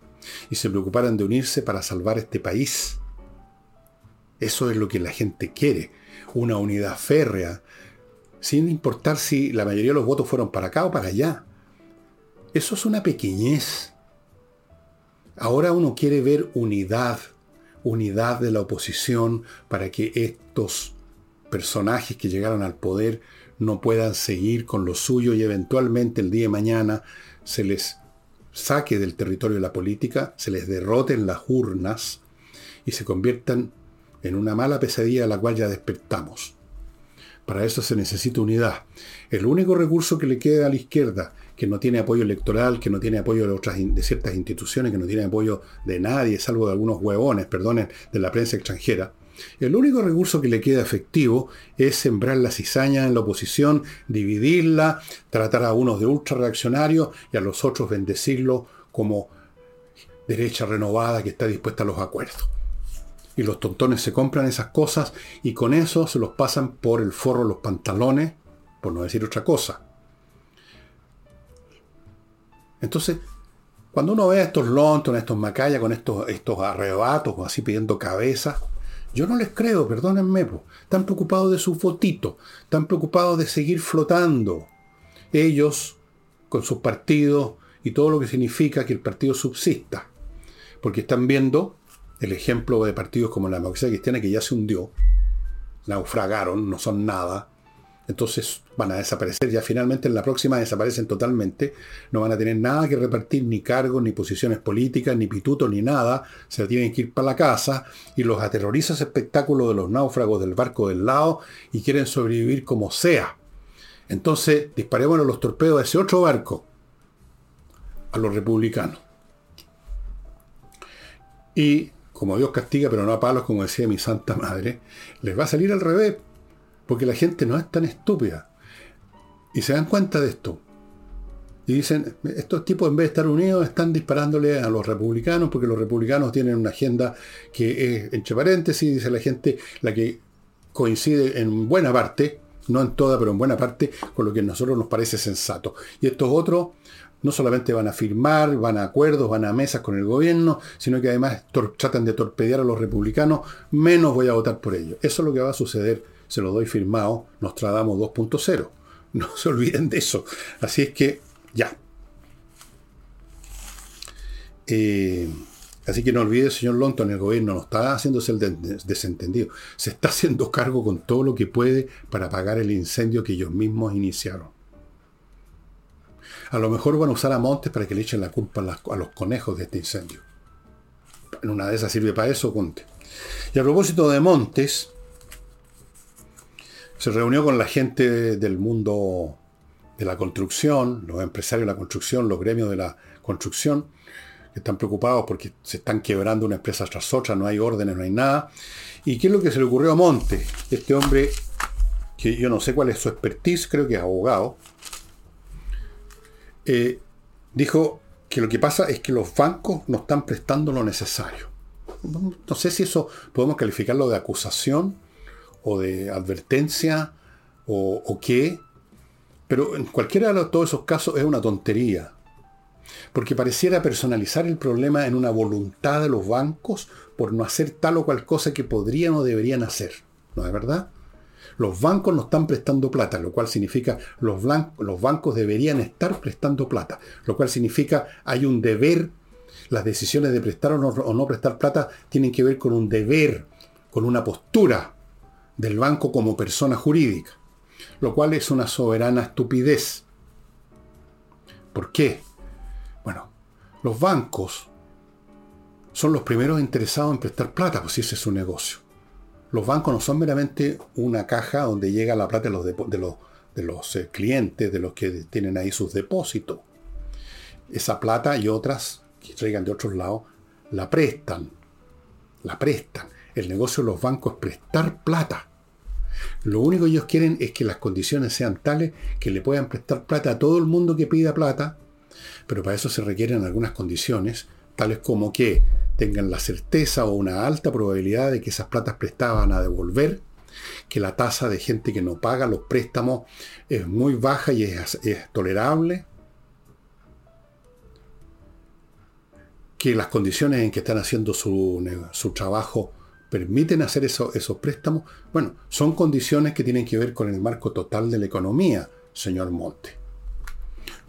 y se preocuparan de unirse para salvar este país. Eso es lo que la gente quiere, una unidad férrea, sin importar si la mayoría de los votos fueron para acá o para allá. Eso es una pequeñez. Ahora uno quiere ver unidad, unidad de la oposición para que estos personajes que llegaron al poder no puedan seguir con lo suyo y eventualmente el día de mañana se les saque del territorio de la política, se les derroten las urnas y se conviertan en una mala pesadilla a la cual ya despertamos. Para eso se necesita unidad. El único recurso que le queda a la izquierda, que no tiene apoyo electoral, que no tiene apoyo de, otras, de ciertas instituciones, que no tiene apoyo de nadie, salvo de algunos huevones, perdonen, de la prensa extranjera, el único recurso que le queda efectivo es sembrar la cizaña en la oposición, dividirla, tratar a unos de ultra reaccionarios y a los otros bendecirlo como derecha renovada que está dispuesta a los acuerdos. Y los tontones se compran esas cosas y con eso se los pasan por el forro los pantalones, por no decir otra cosa. Entonces, cuando uno ve a estos lontos, a estos macayas con estos, estos arrebatos, así pidiendo cabezas, yo no les creo, perdónenme. Están preocupados de su fotito, están preocupados de seguir flotando. Ellos, con sus partidos y todo lo que significa que el partido subsista. Porque están viendo el ejemplo de partidos como la democracia cristiana que ya se hundió, naufragaron, no son nada, entonces van a desaparecer. Ya finalmente en la próxima desaparecen totalmente. No van a tener nada que repartir, ni cargos, ni posiciones políticas, ni pituto, ni nada. Se tienen que ir para la casa y los aterroriza ese espectáculo de los náufragos del barco del lado y quieren sobrevivir como sea. Entonces disparemos los torpedos a ese otro barco, a los republicanos. Y como Dios castiga, pero no a palos, como decía mi santa madre, les va a salir al revés porque la gente no es tan estúpida. Y se dan cuenta de esto. Y dicen, estos tipos en vez de estar unidos están disparándole a los republicanos porque los republicanos tienen una agenda que es, entre paréntesis, dice la gente, la que coincide en buena parte, no en toda, pero en buena parte, con lo que a nosotros nos parece sensato. Y estos otros no solamente van a firmar, van a acuerdos, van a mesas con el gobierno, sino que además tratan de torpedear a los republicanos, menos voy a votar por ellos. Eso es lo que va a suceder se lo doy firmado, nos tratamos 2.0. No se olviden de eso. Así es que ya. Eh, así que no olvide, señor Lonton, el gobierno no está haciéndose el desentendido. Se está haciendo cargo con todo lo que puede para apagar el incendio que ellos mismos iniciaron. A lo mejor van a usar a Montes para que le echen la culpa a, los conejos de este incendio. En una de esas sirve para eso, Conte. Y a propósito de Montes, se reunió con la gente del mundo de la construcción, los empresarios de la construcción, los gremios de la construcción, que están preocupados porque se están quebrando una empresa tras otra, no hay órdenes, no hay nada. ¿Y qué es lo que se le ocurrió a Monte? Este hombre, que yo no sé cuál es su expertise, creo que es abogado, eh, dijo que lo que pasa es que los bancos no están prestando lo necesario. No sé si eso podemos calificarlo de acusación o de advertencia o, qué, pero en cualquiera de todos esos casos es una tontería. Porque pareciera personalizar el problema en una voluntad de los bancos por no hacer tal o cual cosa que podrían o deberían hacer. ¿No es verdad? Los bancos no están prestando plata, lo cual significa los, los bancos deberían estar prestando plata, lo cual significa hay un deber, las decisiones de prestar o no, o no prestar plata tienen que ver con un deber, con una postura del banco como persona jurídica, lo cual es una soberana estupidez. ¿Por qué? Bueno, los bancos son los primeros interesados en prestar plata, pues si ese es su negocio. Los bancos no son meramente una caja donde llega la plata de los, eh, clientes, de los que tienen ahí sus depósitos. Esa plata y otras que traigan de otros lados, la prestan. La prestan. El negocio de los bancos es prestar plata. Lo único que ellos quieren es que las condiciones sean tales que le puedan prestar plata a todo el mundo que pida plata, pero para eso se requieren algunas condiciones, tales como que tengan la certeza o una alta probabilidad de que esas platas prestaban a devolver que la tasa de gente que no paga los préstamos es muy baja y es, tolerable, que las condiciones en que están haciendo su, trabajo permiten hacer esos préstamos, bueno, son condiciones que tienen que ver con el marco total de la economía, señor Monte.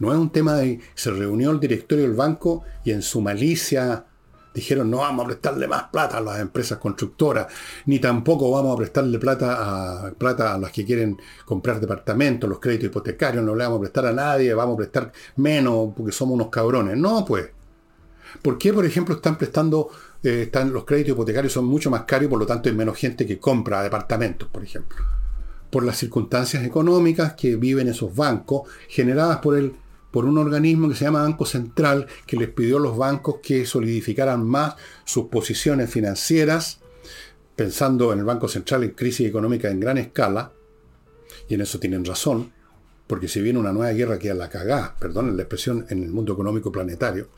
No es un tema de se reunió el directorio del banco y en su malicia dijeron no vamos a prestarle más plata a las empresas constructoras, ni tampoco vamos a prestarle plata a, plata a las que quieren comprar departamentos, los créditos hipotecarios, no le vamos a prestar a nadie, vamos a prestar menos porque somos unos cabrones. No, pues. ¿Por qué, por ejemplo, están prestando, eh, están, los créditos hipotecarios son mucho más caros y por lo tanto hay menos gente que compra departamentos, por ejemplo? Por las circunstancias económicas que viven esos bancos generadas por el por un organismo que se llama Banco Central, que les pidió a los bancos que solidificaran más sus posiciones financieras, pensando en el Banco Central en crisis económica en gran escala, y en eso tienen razón, porque si viene una nueva guerra que a la cagá, perdón la expresión, en el mundo económico planetario,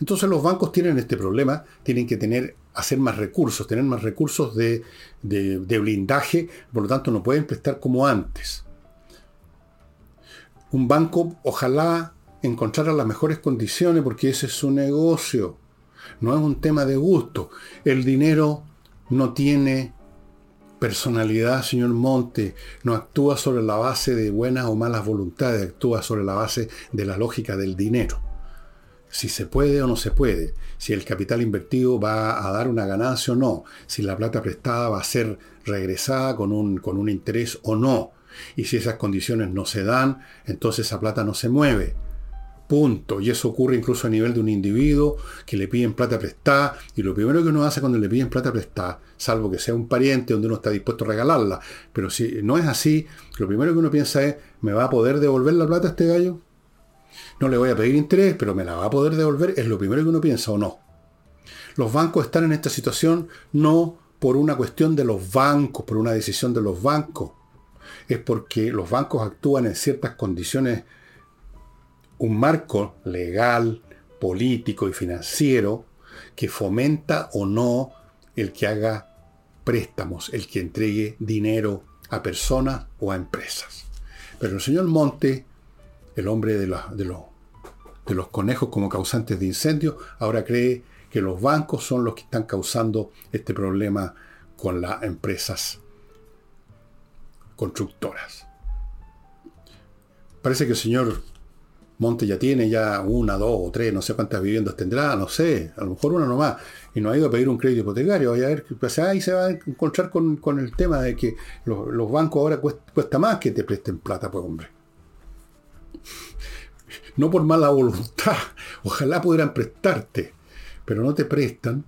entonces los bancos tienen este problema, tienen que tener, hacer más recursos, tener más recursos de, de blindaje, por lo tanto no pueden prestar como antes un banco ojalá encontrara las mejores condiciones porque ese es su negocio. No es un tema de gusto. El dinero no tiene personalidad, señor Monte, no actúa sobre la base de buenas o malas voluntades, actúa sobre la base de la lógica del dinero. Si se puede o no se puede, si el capital invertido va a dar una ganancia o no, si la plata prestada va a ser regresada con un, con un interés o no. Y si esas condiciones no se dan, entonces esa plata no se mueve. Punto. Y eso ocurre incluso a nivel de un individuo que le piden plata prestada. Y lo primero que uno hace cuando le piden plata prestada, salvo que sea un pariente donde uno está dispuesto a regalarla, pero si no es así, lo primero que uno piensa es, ¿me va a poder devolver la plata a este gallo? No le voy a pedir interés, pero me la va a poder devolver. Es lo primero que uno piensa o no. Los bancos están en esta situación no por una cuestión de los bancos, por una decisión de los bancos es porque los bancos actúan en ciertas condiciones, un marco legal, político y financiero que fomenta o no el que haga préstamos, el que entregue dinero a personas o a empresas. Pero el señor Monte, el hombre de, de, los conejos como causantes de incendios, ahora cree que los bancos son los que están causando este problema con las empresas constructoras. Parece que el señor Monte ya tiene ya una, dos o tres, no sé cuántas viviendas tendrá, no sé, a lo mejor una nomás, y no ha ido a pedir un crédito hipotecario, vaya a ver, pues ahí se va a encontrar con, el tema de que los, bancos ahora cuesta, más que te presten plata, pues hombre. No por mala voluntad, ojalá pudieran prestarte, pero no te prestan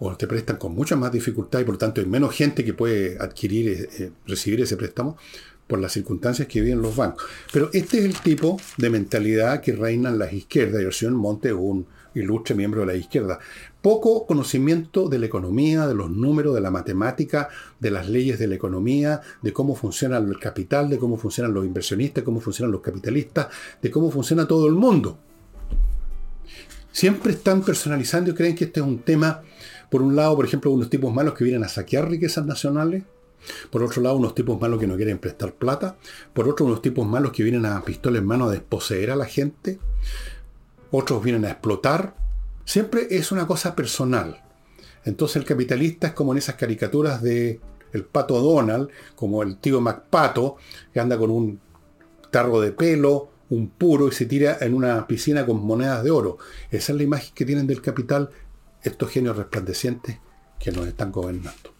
o te prestan con mucha más dificultad y por lo tanto hay menos gente que puede adquirir, eh, eh, recibir ese préstamo por las circunstancias que viven los bancos. Pero este es el tipo de mentalidad que reina en las izquierdas, y señor Monte es un ilustre miembro de la izquierda. Poco conocimiento de la economía, de los números, de la matemática, de las leyes de la economía, de cómo funciona el capital, de cómo funcionan los inversionistas, cómo funcionan los capitalistas, de cómo funciona todo el mundo. Siempre están personalizando y creen que este es un tema por un lado, por ejemplo, unos tipos malos que vienen a saquear riquezas nacionales. Por otro lado, unos tipos malos que no quieren prestar plata. Por otro, unos tipos malos que vienen a pistola en mano a desposeer a la gente. Otros vienen a explotar. Siempre es una cosa personal. Entonces el capitalista es como en esas caricaturas de el pato Donald, como el tío MacPato, que anda con un tarro de pelo, un puro y se tira en una piscina con monedas de oro. Esa es la imagen que tienen del capital estos genios resplandecientes que nos están gobernando.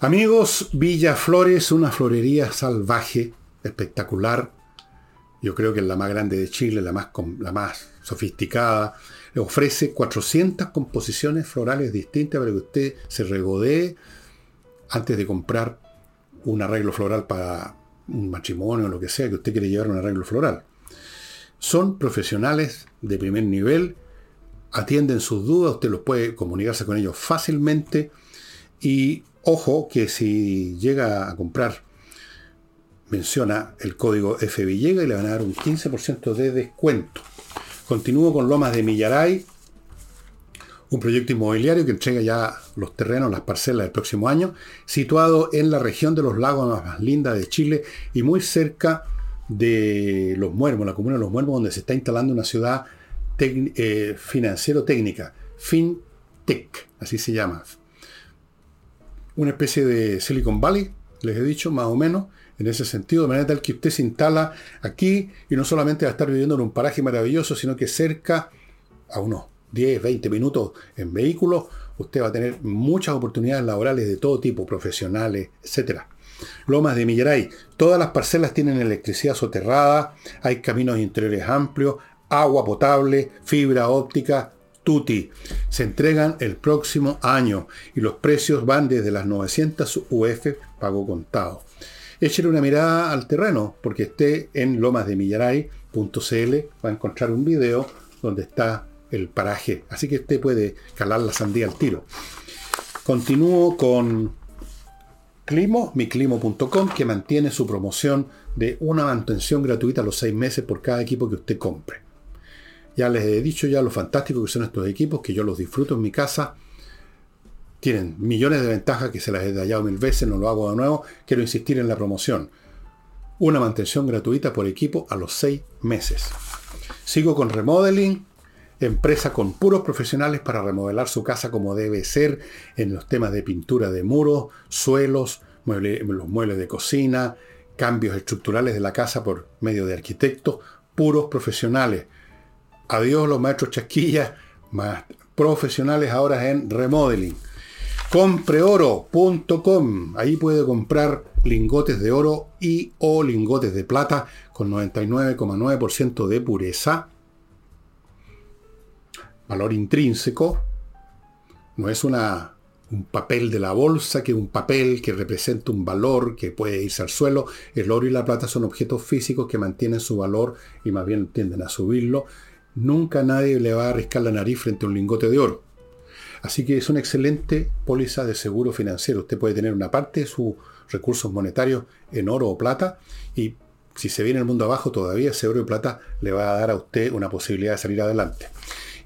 Amigos, Villa Flores, una florería salvaje, espectacular. Yo creo que es la más grande de Chile, la más, la más sofisticada. Le ofrece 400 composiciones florales distintas para que usted se regodee antes de comprar un arreglo floral para un matrimonio o lo que sea que usted quiere llevar un arreglo floral. Son profesionales de primer nivel atienden sus dudas, usted los puede comunicarse con ellos fácilmente y ojo que si llega a comprar, menciona el código FVillega y le van a dar un 15% de descuento. Continúo con Lomas de Millaray, un proyecto inmobiliario que entrega ya los terrenos, las parcelas del próximo año, situado en la región de los lagos más linda de Chile y muy cerca de Los Muermos, la comuna de Los Muermos, donde se está instalando una ciudad eh, financiero-técnica, FinTech, así se llama. Una especie de Silicon Valley, les he dicho, más o menos, en ese sentido, de manera tal que usted se instala aquí y no solamente va a estar viviendo en un paraje maravilloso, sino que cerca, a unos 10, 20 minutos en vehículos, usted va a tener muchas oportunidades laborales de todo tipo, profesionales, etc. Lomas de Millaray, todas las parcelas tienen electricidad soterrada, hay caminos interiores amplios, agua potable, fibra óptica, tuti. Se entregan el próximo año y los precios van desde las 900 UF pago contado. Échale una mirada al terreno, porque esté en lomasdemillaray.cl va a encontrar un video donde está el paraje. Así que usted puede calar la sandía al tiro. Continúo con Climo, miclimo.com, que mantiene su promoción de una mantención gratuita a los seis meses por cada equipo que usted compre. Ya les he dicho ya lo fantástico que son estos equipos, que yo los disfruto en mi casa. Tienen millones de ventajas que se las he detallado mil veces, no lo hago de nuevo. Quiero insistir en la promoción. Una mantención gratuita por equipo a los seis meses. Sigo con remodeling, empresa con puros profesionales para remodelar su casa como debe ser en los temas de pintura de muros, suelos, los muebles de cocina, cambios estructurales de la casa por medio de arquitectos, puros profesionales. Adiós los maestros chasquillas, más profesionales ahora en remodeling. Compreoro.com. Ahí puede comprar lingotes de oro y o lingotes de plata con 99,9% de pureza. Valor intrínseco. No es una, un papel de la bolsa, que es un papel que representa un valor que puede irse al suelo. El oro y la plata son objetos físicos que mantienen su valor y más bien tienden a subirlo nunca nadie le va a arriscar la nariz frente a un lingote de oro. Así que es una excelente póliza de seguro financiero. Usted puede tener una parte de sus recursos monetarios en oro o plata y si se viene el mundo abajo todavía ese oro y plata le va a dar a usted una posibilidad de salir adelante.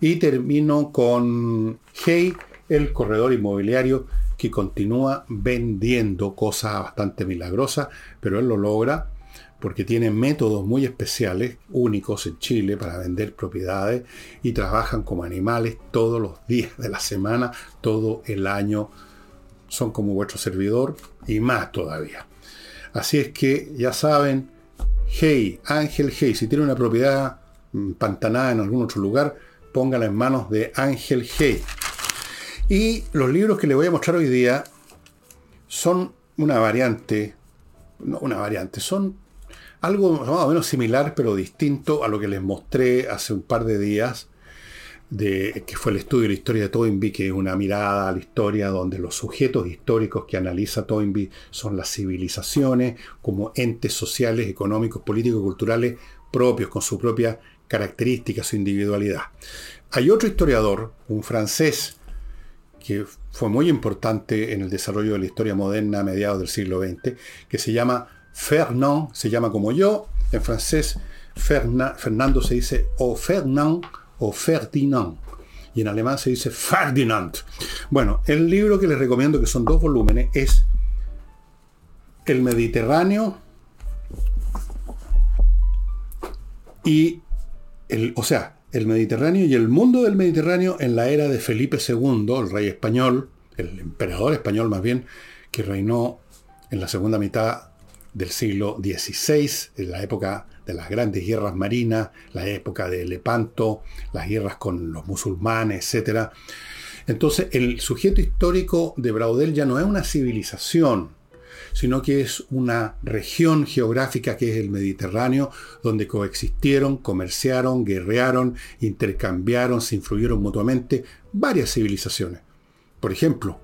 Y termino con Hey, el corredor inmobiliario que continúa vendiendo cosas bastante milagrosas, pero él lo logra porque tienen métodos muy especiales, únicos en Chile, para vender propiedades y trabajan como animales todos los días de la semana, todo el año. Son como vuestro servidor y más todavía. Así es que ya saben, Hey, Ángel Hey, si tiene una propiedad mm, pantanada en algún otro lugar, póngala en manos de Ángel Hey. Y los libros que le voy a mostrar hoy día son una variante, no una variante, son algo más o menos similar, pero distinto a lo que les mostré hace un par de días, de, que fue el estudio de la historia de Toynbee, que es una mirada a la historia donde los sujetos históricos que analiza Toynbee son las civilizaciones como entes sociales, económicos, políticos, culturales propios, con su propia característica, su individualidad. Hay otro historiador, un francés, que fue muy importante en el desarrollo de la historia moderna a mediados del siglo XX, que se llama Fernand se llama como yo. En francés, Fernando se dice o Fernand o Ferdinand. Y en alemán se dice Ferdinand. Bueno, el libro que les recomiendo, que son dos volúmenes, es El Mediterráneo y el, o sea, el Mediterráneo y el mundo del Mediterráneo en la era de Felipe II, el rey español, el emperador español más bien, que reinó en la segunda mitad del siglo XVI, en la época de las grandes guerras marinas, la época de Lepanto, las guerras con los musulmanes, etc. Entonces, el sujeto histórico de Braudel ya no es una civilización, sino que es una región geográfica que es el Mediterráneo, donde coexistieron, comerciaron, guerrearon, intercambiaron, se influyeron mutuamente varias civilizaciones. Por ejemplo,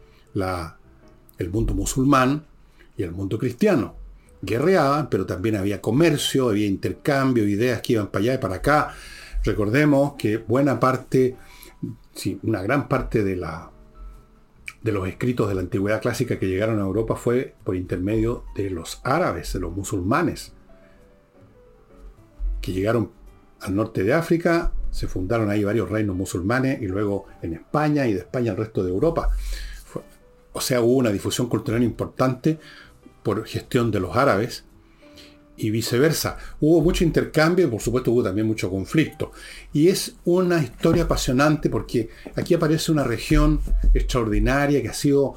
el mundo musulmán y el mundo cristiano guerreaban, pero también había comercio, había intercambio, ideas que iban para allá y para acá. Recordemos que buena parte, sí, una gran parte de, la, de los escritos de la antigüedad clásica que llegaron a Europa fue por intermedio de los árabes, de los musulmanes, que llegaron al norte de África se fundaron ahí varios reinos musulmanes y luego en España y de España al resto de Europa. o sea, hubo una difusión cultural importante por gestión de los árabes y viceversa. Hubo mucho intercambio y por supuesto hubo también mucho conflicto. Y es una historia apasionante porque aquí aparece una región extraordinaria que ha sido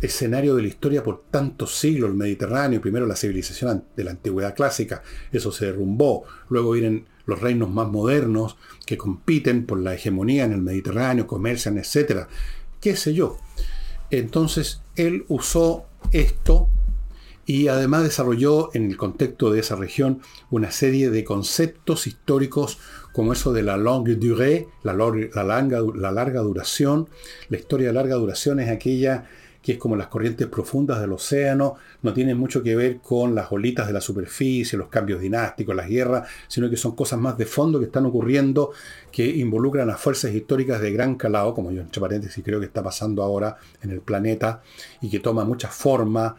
escenario de la historia por tantos siglos, el Mediterráneo, primero la civilización de la antigüedad clásica, eso se derrumbó, luego vienen los reinos más modernos que compiten por la hegemonía en el Mediterráneo, comercian, etc. ¿Qué sé yo? Entonces él usó esto y además desarrolló en el contexto de esa región una serie de conceptos históricos como eso de la longue durée, la, larga, la larga duración. La historia de larga duración es aquella que es como las corrientes profundas del océano, no tiene mucho que ver con las olitas de la superficie, los cambios dinásticos, las guerras, sino que son cosas más de fondo que están ocurriendo, que involucran a fuerzas históricas de gran calado, como yo entre paréntesis creo que está pasando ahora en el planeta, y que toma muchas formas,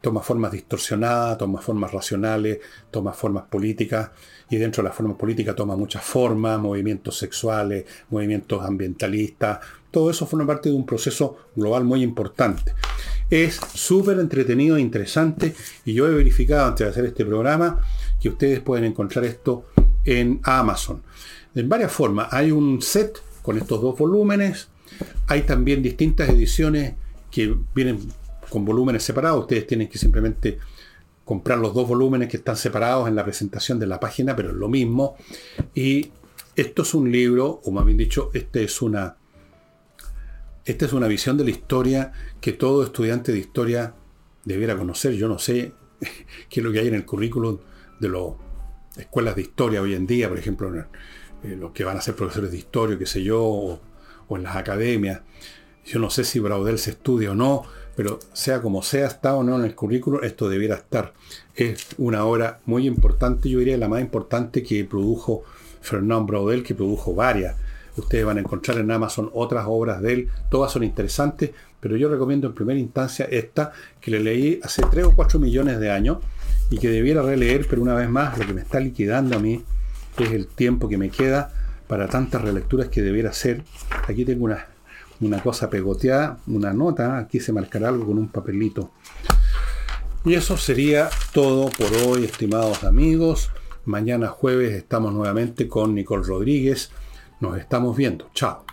toma formas distorsionadas, toma formas racionales, toma formas políticas, y dentro de las formas políticas toma muchas formas, movimientos sexuales, movimientos ambientalistas, todo eso forma parte de un proceso global muy importante. Es súper entretenido e interesante, y yo he verificado antes de hacer este programa que ustedes pueden encontrar esto en Amazon. En varias formas, hay un set con estos dos volúmenes, hay también distintas ediciones que vienen con volúmenes separados. Ustedes tienen que simplemente comprar los dos volúmenes que están separados en la presentación de la página, pero es lo mismo. Y esto es un libro, o más bien dicho, este es una, esta es una visión de la historia que todo estudiante de historia debiera conocer. Yo no sé qué es lo que hay en el currículum de las escuelas de historia hoy en día, por ejemplo, eh, los que van a ser profesores de historia, qué sé yo, o, o en las academias. Yo no sé si Braudel se estudia o no, pero sea como sea, está o no en el currículo, esto debiera estar. Es una obra muy importante, yo diría la más importante que produjo Fernand Braudel, que produjo varias. Ustedes van a encontrar en Amazon otras obras de él, todas son interesantes, pero yo recomiendo en primera instancia esta, que le leí hace 3 o 4 millones de años y que debiera releer, pero una vez más, lo que me está liquidando a mí es el tiempo que me queda para tantas relecturas que debiera hacer. Aquí tengo unas una cosa pegoteada, una nota, aquí se marcará algo con un papelito. Y eso sería todo por hoy, estimados amigos. Mañana jueves estamos nuevamente con Nicole Rodríguez. Nos estamos viendo. Chao.